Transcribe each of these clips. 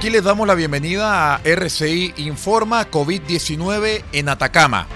Aquí les damos la bienvenida a RCI Informa COVID-19 en Atacama.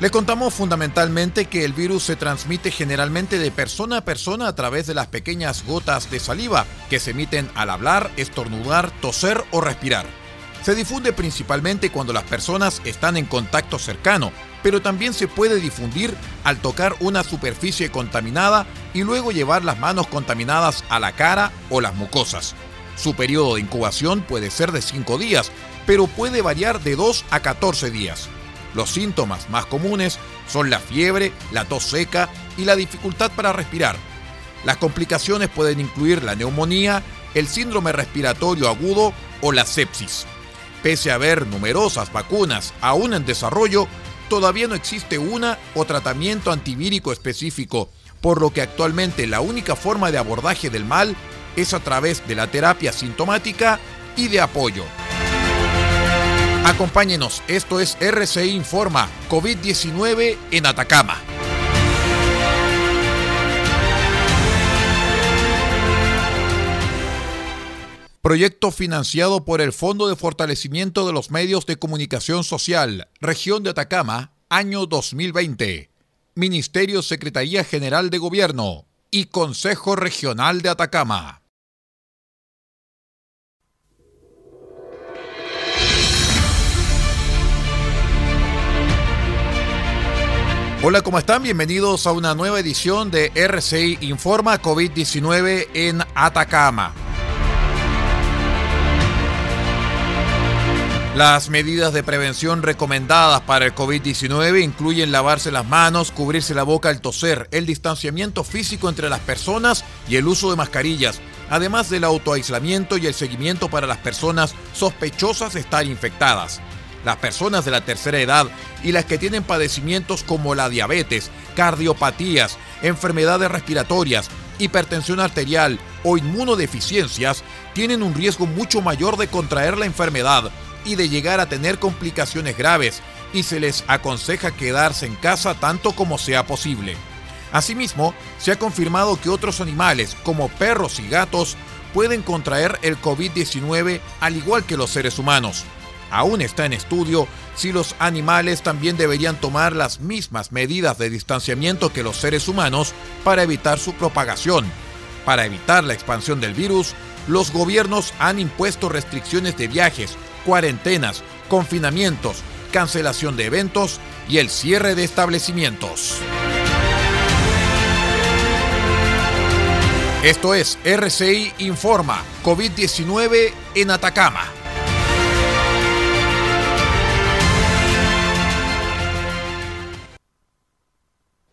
Les contamos fundamentalmente que el virus se transmite generalmente de persona a persona a través de las pequeñas gotas de saliva que se emiten al hablar, estornudar, toser o respirar. Se difunde principalmente cuando las personas están en contacto cercano, pero también se puede difundir al tocar una superficie contaminada y luego llevar las manos contaminadas a la cara o las mucosas. Su periodo de incubación puede ser de 5 días, pero puede variar de 2 a 14 días. Los síntomas más comunes son la fiebre, la tos seca y la dificultad para respirar. Las complicaciones pueden incluir la neumonía, el síndrome respiratorio agudo o la sepsis. Pese a haber numerosas vacunas aún en desarrollo, todavía no existe una o tratamiento antivírico específico, por lo que actualmente la única forma de abordaje del mal es a través de la terapia sintomática y de apoyo. Acompáñenos, esto es RCI Informa COVID-19 en Atacama. Proyecto financiado por el Fondo de Fortalecimiento de los Medios de Comunicación Social, Región de Atacama, año 2020. Ministerio Secretaría General de Gobierno y Consejo Regional de Atacama. Hola, ¿cómo están? Bienvenidos a una nueva edición de RCI Informa COVID-19 en Atacama. Las medidas de prevención recomendadas para el COVID-19 incluyen lavarse las manos, cubrirse la boca al toser, el distanciamiento físico entre las personas y el uso de mascarillas, además del autoaislamiento y el seguimiento para las personas sospechosas de estar infectadas. Las personas de la tercera edad y las que tienen padecimientos como la diabetes, cardiopatías, enfermedades respiratorias, hipertensión arterial o inmunodeficiencias tienen un riesgo mucho mayor de contraer la enfermedad y de llegar a tener complicaciones graves y se les aconseja quedarse en casa tanto como sea posible. Asimismo, se ha confirmado que otros animales, como perros y gatos, pueden contraer el COVID-19 al igual que los seres humanos. Aún está en estudio si los animales también deberían tomar las mismas medidas de distanciamiento que los seres humanos para evitar su propagación. Para evitar la expansión del virus, los gobiernos han impuesto restricciones de viajes, cuarentenas, confinamientos, cancelación de eventos y el cierre de establecimientos. Esto es RCI Informa, COVID-19 en Atacama.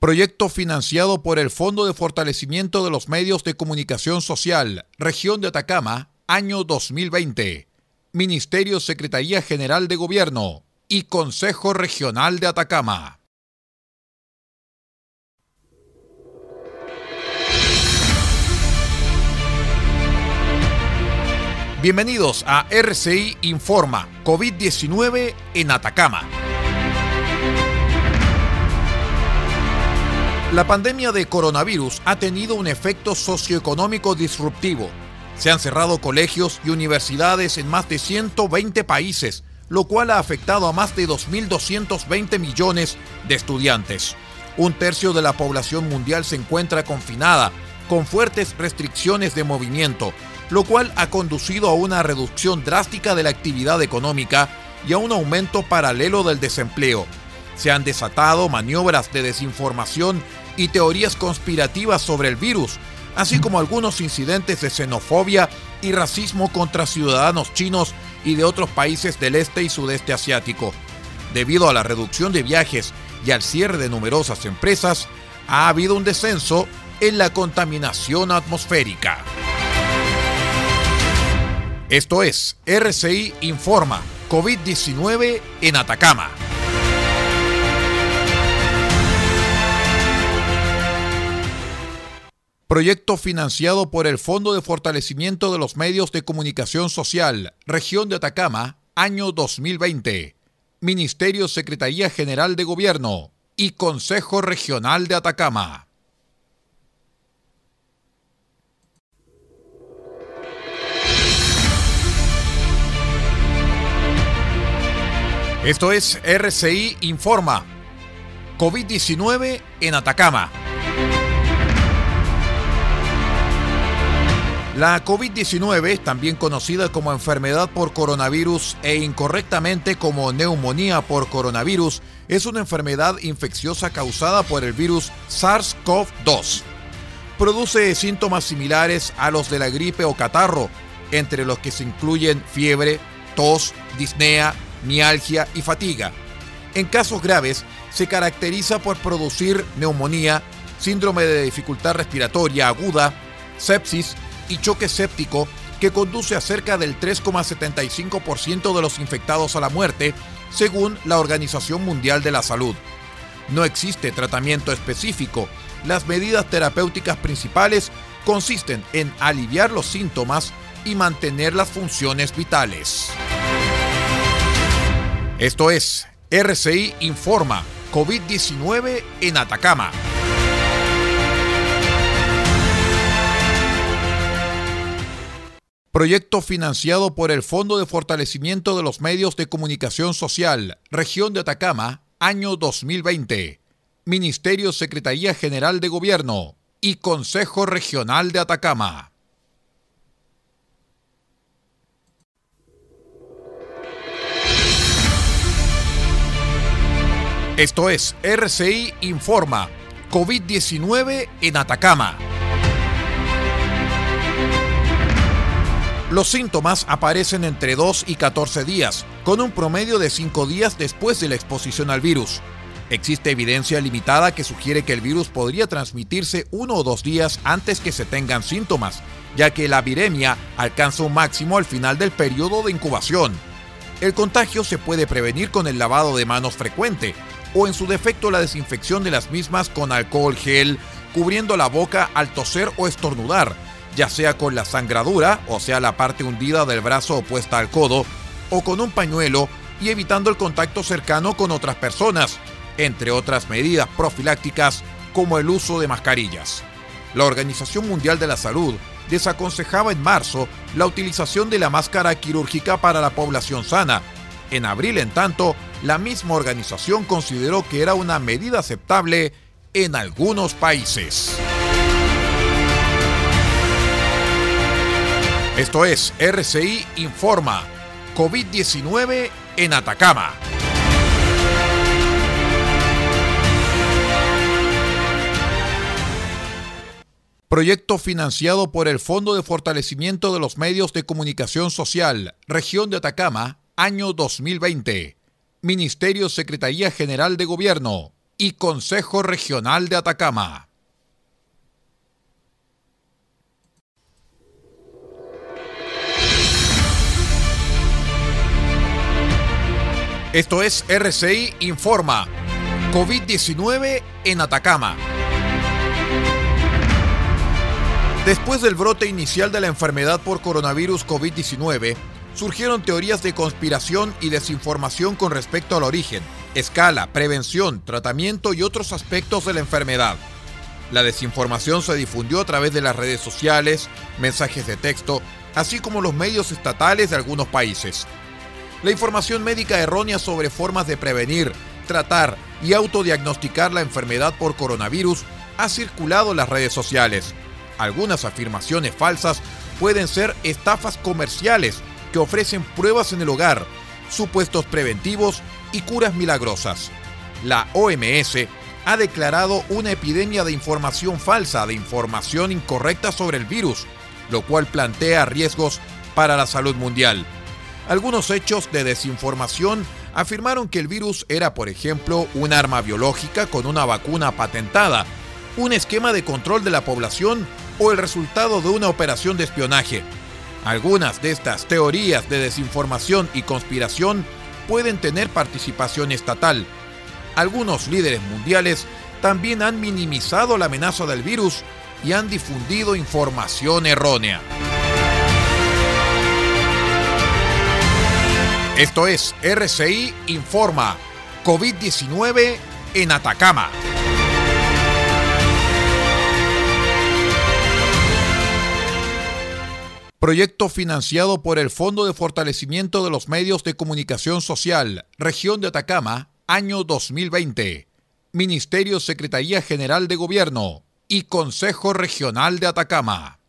Proyecto financiado por el Fondo de Fortalecimiento de los Medios de Comunicación Social, Región de Atacama, año 2020. Ministerio Secretaría General de Gobierno y Consejo Regional de Atacama. Bienvenidos a RCI Informa COVID-19 en Atacama. La pandemia de coronavirus ha tenido un efecto socioeconómico disruptivo se han cerrado colegios y universidades en más de 120 países, lo cual ha afectado a más de 2.220 millones de estudiantes. Un tercio de la población mundial se encuentra confinada, con fuertes restricciones de movimiento, lo cual ha conducido a una reducción drástica de la actividad económica y a un aumento paralelo del desempleo. Se han desatado maniobras de desinformación y teorías conspirativas sobre el virus, así como algunos incidentes de xenofobia y racismo contra ciudadanos chinos y de otros países del este y sudeste asiático. Debido a la reducción de viajes y al cierre de numerosas empresas, ha habido un descenso en la contaminación atmosférica. Esto es RCI Informa, COVID-19 en Atacama. proyecto financiado por el Fondo de Fortalecimiento de los Medios de Comunicación Social, Región de Atacama, año 2020. Ministerio Secretaría General de Gobierno y Consejo Regional de Atacama. Esto es RCI Informa. COVID-19 en Atacama. La COVID-19, también conocida como enfermedad por coronavirus e incorrectamente como neumonía por coronavirus, es una enfermedad infecciosa causada por el virus SARS-CoV-2. Produce síntomas similares a los de la gripe o catarro, entre los que se incluyen fiebre, tos, disnea, mialgia y fatiga. En casos graves, se caracteriza por producir neumonía, síndrome de dificultad respiratoria aguda, sepsis y choque séptico que conduce a cerca del 3,75% de los infectados a la muerte, según la Organización Mundial de la Salud. No existe tratamiento específico. Las medidas terapéuticas principales consisten en aliviar los síntomas y mantener las funciones vitales. Esto es RCI Informa, COVID-19 en Atacama. Proyecto financiado por el Fondo de Fortalecimiento de los Medios de Comunicación Social, Región de Atacama, año 2020. Ministerio Secretaría General de Gobierno y Consejo Regional de Atacama. Esto es RCI Informa, COVID-19 en Atacama. Los síntomas aparecen entre 2 y 14 días, con un promedio de 5 días después de la exposición al virus. Existe evidencia limitada que sugiere que el virus podría transmitirse uno o dos días antes que se tengan síntomas, ya que la viremia alcanza un máximo al final del periodo de incubación. El contagio se puede prevenir con el lavado de manos frecuente o en su defecto la desinfección de las mismas con alcohol gel, cubriendo la boca al toser o estornudar, ya sea con la sangradura, o sea la parte hundida del brazo opuesta al codo, o con un pañuelo y evitando el contacto cercano con otras personas, entre otras medidas profilácticas como el uso de mascarillas. La Organización Mundial de la Salud desaconsejaba en marzo la utilización de la máscara quirúrgica para la población sana. En abril, en tanto, la misma organización consideró que era una medida aceptable en algunos países. Esto es RCI Informa, COVID-19 en Atacama. Proyecto financiado por el Fondo de Fortalecimiento de los Medios de Comunicación Social, Región de Atacama, año 2020. Ministerio Secretaría General de Gobierno y Consejo Regional de Atacama. Esto es RCI Informa. COVID-19 en Atacama. Después del brote inicial de la enfermedad por coronavirus COVID-19, surgieron teorías de conspiración y desinformación con respecto al origen, escala, prevención, tratamiento y otros aspectos de la enfermedad. La desinformación se difundió a través de las redes sociales, mensajes de texto, así como los medios estatales de algunos países. La información médica errónea sobre formas de prevenir, tratar y autodiagnosticar la enfermedad por coronavirus ha circulado en las redes sociales. Algunas afirmaciones falsas pueden ser estafas comerciales que ofrecen pruebas en el hogar, supuestos preventivos y curas milagrosas. La OMS ha declarado una epidemia de información falsa, de información incorrecta sobre el virus, lo cual plantea riesgos para la salud mundial. Algunos hechos de desinformación afirmaron que el virus era, por ejemplo, un arma biológica con una vacuna patentada, un esquema de control de la población o el resultado de una operación de espionaje. Algunas de estas teorías de desinformación y conspiración pueden tener participación estatal. Algunos líderes mundiales también han minimizado la amenaza del virus y han difundido información errónea. Esto es RCI Informa, COVID-19 en Atacama. Proyecto financiado por el Fondo de Fortalecimiento de los Medios de Comunicación Social, Región de Atacama, año 2020. Ministerio Secretaría General de Gobierno y Consejo Regional de Atacama.